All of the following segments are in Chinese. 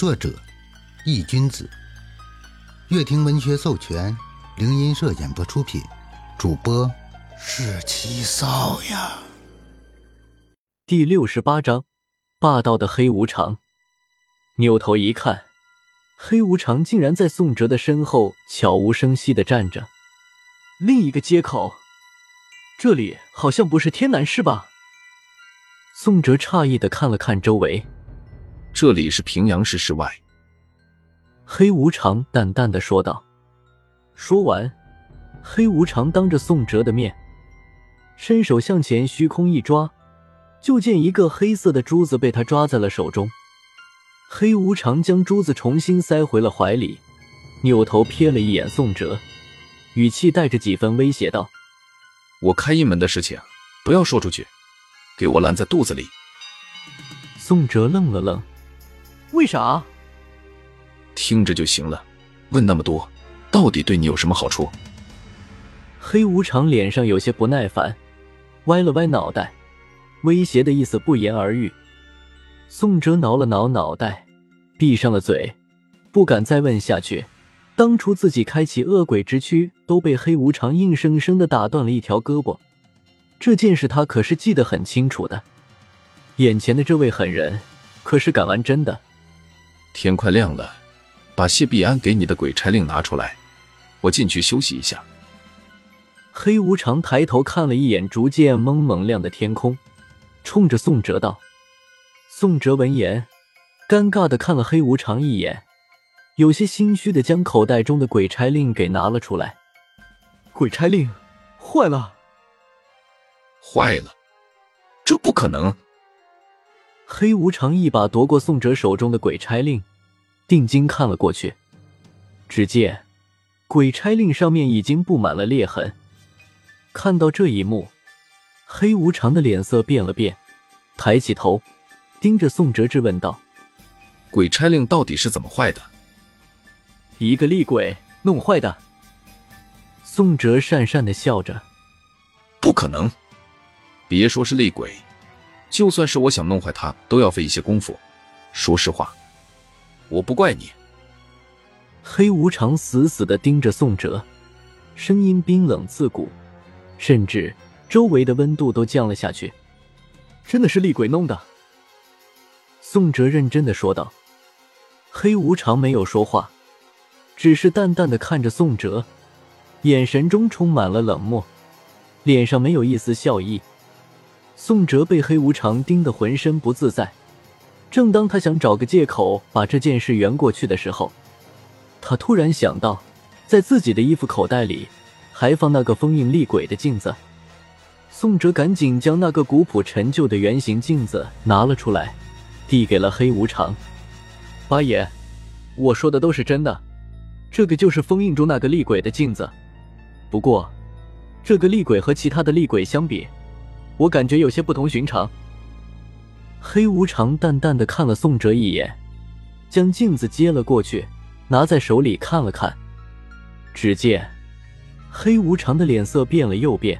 作者：易君子，乐亭文学授权，灵音社演播出品，主播是七少呀。第六十八章，霸道的黑无常。扭头一看，黑无常竟然在宋哲的身后悄无声息的站着。另一个街口，这里好像不是天南市吧？宋哲诧异的看了看周围，这里是平阳市市外。黑无常淡淡的说道。说完，黑无常当着宋哲的面，伸手向前虚空一抓，就见一个黑色的珠子被他抓在了手中。黑无常将珠子重新塞回了怀里，扭头瞥了一眼宋哲，语气带着几分威胁道：“我开印门的事情不要说出去。”给我拦在肚子里！宋哲愣了愣，为啥？听着就行了，问那么多，到底对你有什么好处？黑无常脸上有些不耐烦，歪了歪脑袋，威胁的意思不言而喻。宋哲挠了挠脑袋，闭上了嘴，不敢再问下去。当初自己开启恶鬼之躯，都被黑无常硬生生的打断了一条胳膊。这件事他可是记得很清楚的，眼前的这位狠人可是敢玩真的。天快亮了，把谢必安给你的鬼差令拿出来，我进去休息一下。黑无常抬头看了一眼逐渐蒙蒙亮的天空，冲着宋哲道：“宋哲闻言，尴尬的看了黑无常一眼，有些心虚的将口袋中的鬼差令给拿了出来。鬼差令坏了。”坏了，这不可能！黑无常一把夺过宋哲手中的鬼差令，定睛看了过去，只见鬼差令上面已经布满了裂痕。看到这一幕，黑无常的脸色变了变，抬起头，盯着宋哲质问道：“鬼差令到底是怎么坏的？”一个厉鬼弄坏的。宋哲讪讪的笑着：“不可能。”别说是厉鬼，就算是我想弄坏他，都要费一些功夫。说实话，我不怪你。黑无常死死的盯着宋哲，声音冰冷刺骨，甚至周围的温度都降了下去。真的是厉鬼弄的。宋哲认真的说道。黑无常没有说话，只是淡淡的看着宋哲，眼神中充满了冷漠，脸上没有一丝笑意。宋哲被黑无常盯得浑身不自在，正当他想找个借口把这件事圆过去的时候，他突然想到，在自己的衣服口袋里还放那个封印厉鬼的镜子。宋哲赶紧将那个古朴陈旧的圆形镜子拿了出来，递给了黑无常。八爷，我说的都是真的，这个就是封印中那个厉鬼的镜子。不过，这个厉鬼和其他的厉鬼相比，我感觉有些不同寻常。黑无常淡淡的看了宋哲一眼，将镜子接了过去，拿在手里看了看。只见黑无常的脸色变了又变，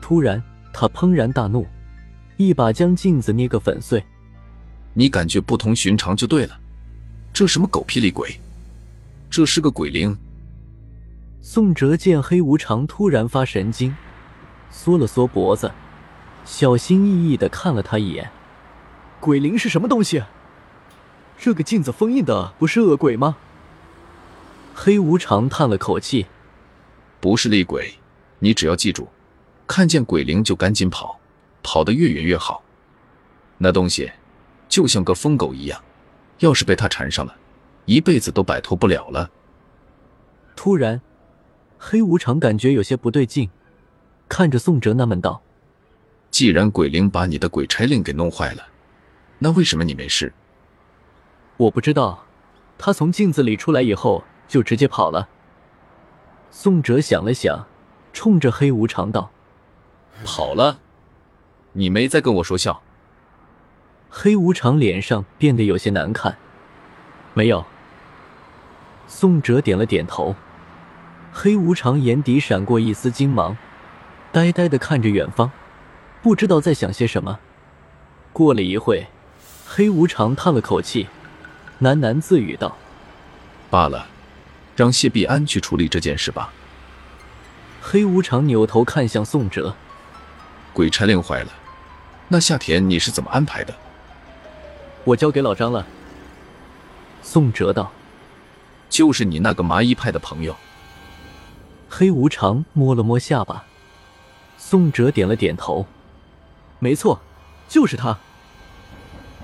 突然他怦然大怒，一把将镜子捏个粉碎。你感觉不同寻常就对了，这什么狗屁厉鬼？这是个鬼灵。宋哲见黑无常突然发神经，缩了缩脖子。小心翼翼的看了他一眼，鬼灵是什么东西？这个镜子封印的不是恶鬼吗？黑无常叹了口气，不是厉鬼，你只要记住，看见鬼灵就赶紧跑，跑得越远越好。那东西就像个疯狗一样，要是被他缠上了，一辈子都摆脱不了了。突然，黑无常感觉有些不对劲，看着宋哲纳闷道。既然鬼灵把你的鬼差令给弄坏了，那为什么你没事？我不知道，他从镜子里出来以后就直接跑了。宋哲想了想，冲着黑无常道：“跑了？你没在跟我说笑？”黑无常脸上变得有些难看。没有。宋哲点了点头。黑无常眼底闪过一丝金芒，呆呆的看着远方。不知道在想些什么。过了一会，黑无常叹了口气，喃喃自语道：“罢了，让谢必安去处理这件事吧。”黑无常扭头看向宋哲：“鬼差令坏了，那夏田你是怎么安排的？”我交给老张了。宋哲道：“就是你那个麻衣派的朋友。”黑无常摸了摸下巴，宋哲点了点头：“没错，就是他。”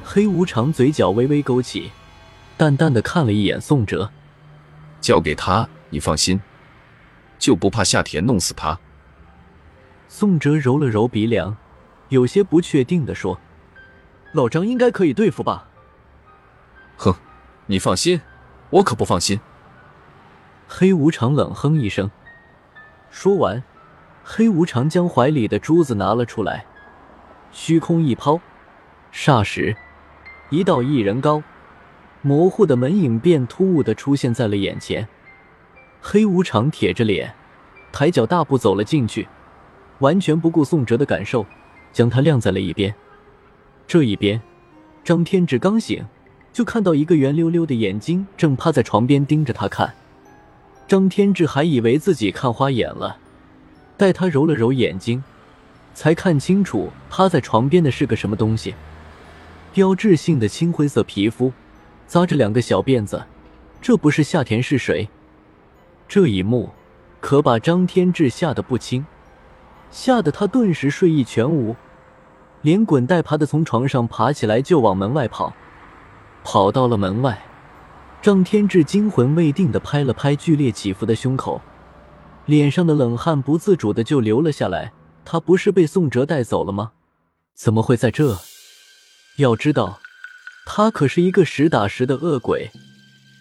黑无常嘴角微微勾起，淡淡的看了一眼宋哲：“交给他，你放心，就不怕夏田弄死他。”宋哲揉了揉鼻梁，有些不确定的说：“老张应该可以对付吧？”“哼，你放心，我可不放心。”黑无常冷哼一声。说完，黑无常将怀里的珠子拿了出来，虚空一抛，霎时，一道一人高、模糊的门影便突兀的出现在了眼前。黑无常铁着脸，抬脚大步走了进去，完全不顾宋哲的感受，将他晾在了一边。这一边，张天志刚醒，就看到一个圆溜溜的眼睛正趴在床边盯着他看。张天志还以为自己看花眼了，待他揉了揉眼睛，才看清楚趴在床边的是个什么东西。标志性的青灰色皮肤，扎着两个小辫子，这不是夏田是谁？这一幕可把张天志吓得不轻，吓得他顿时睡意全无，连滚带爬的从床上爬起来就往门外跑，跑到了门外。张天志惊魂未定的拍了拍剧烈起伏的胸口，脸上的冷汗不自主的就流了下来。他不是被宋哲带走了吗？怎么会在这？要知道，他可是一个实打实的恶鬼，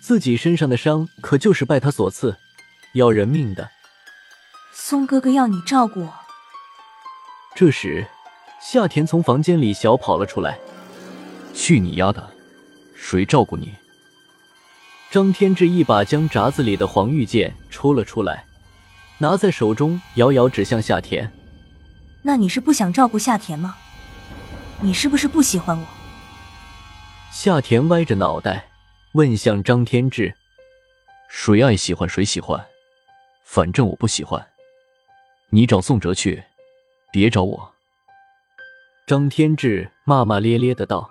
自己身上的伤可就是拜他所赐，要人命的。宋哥哥要你照顾我。这时，夏田从房间里小跑了出来。去你丫的！谁照顾你？张天志一把将闸子里的黄玉剑抽了出来，拿在手中，遥遥指向夏田。那你是不想照顾夏田吗？你是不是不喜欢我？夏田歪着脑袋问向张天志：“谁爱喜欢谁喜欢，反正我不喜欢。你找宋哲去，别找我。”张天志骂骂咧咧的道：“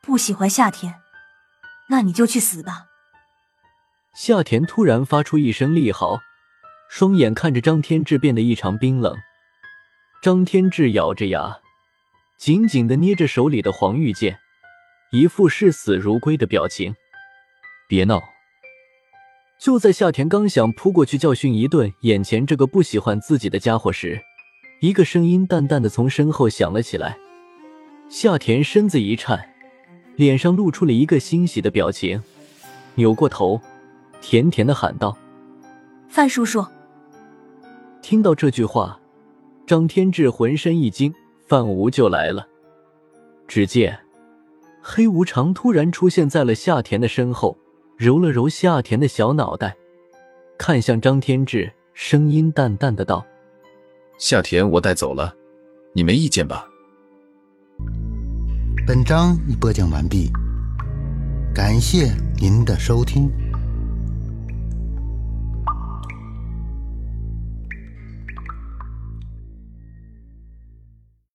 不喜欢夏天，那你就去死吧。”夏田突然发出一声厉嚎，双眼看着张天志变得异常冰冷。张天志咬着牙，紧紧的捏着手里的黄玉剑，一副视死如归的表情。别闹！就在夏田刚想扑过去教训一顿眼前这个不喜欢自己的家伙时，一个声音淡淡的从身后响了起来。夏田身子一颤，脸上露出了一个欣喜的表情，扭过头。甜甜的喊道：“范叔叔！”听到这句话，张天志浑身一惊，范无就来了。只见黑无常突然出现在了夏田的身后，揉了揉夏田的小脑袋，看向张天志，声音淡淡的道：“夏田，我带走了，你没意见吧？”本章已播讲完毕，感谢您的收听。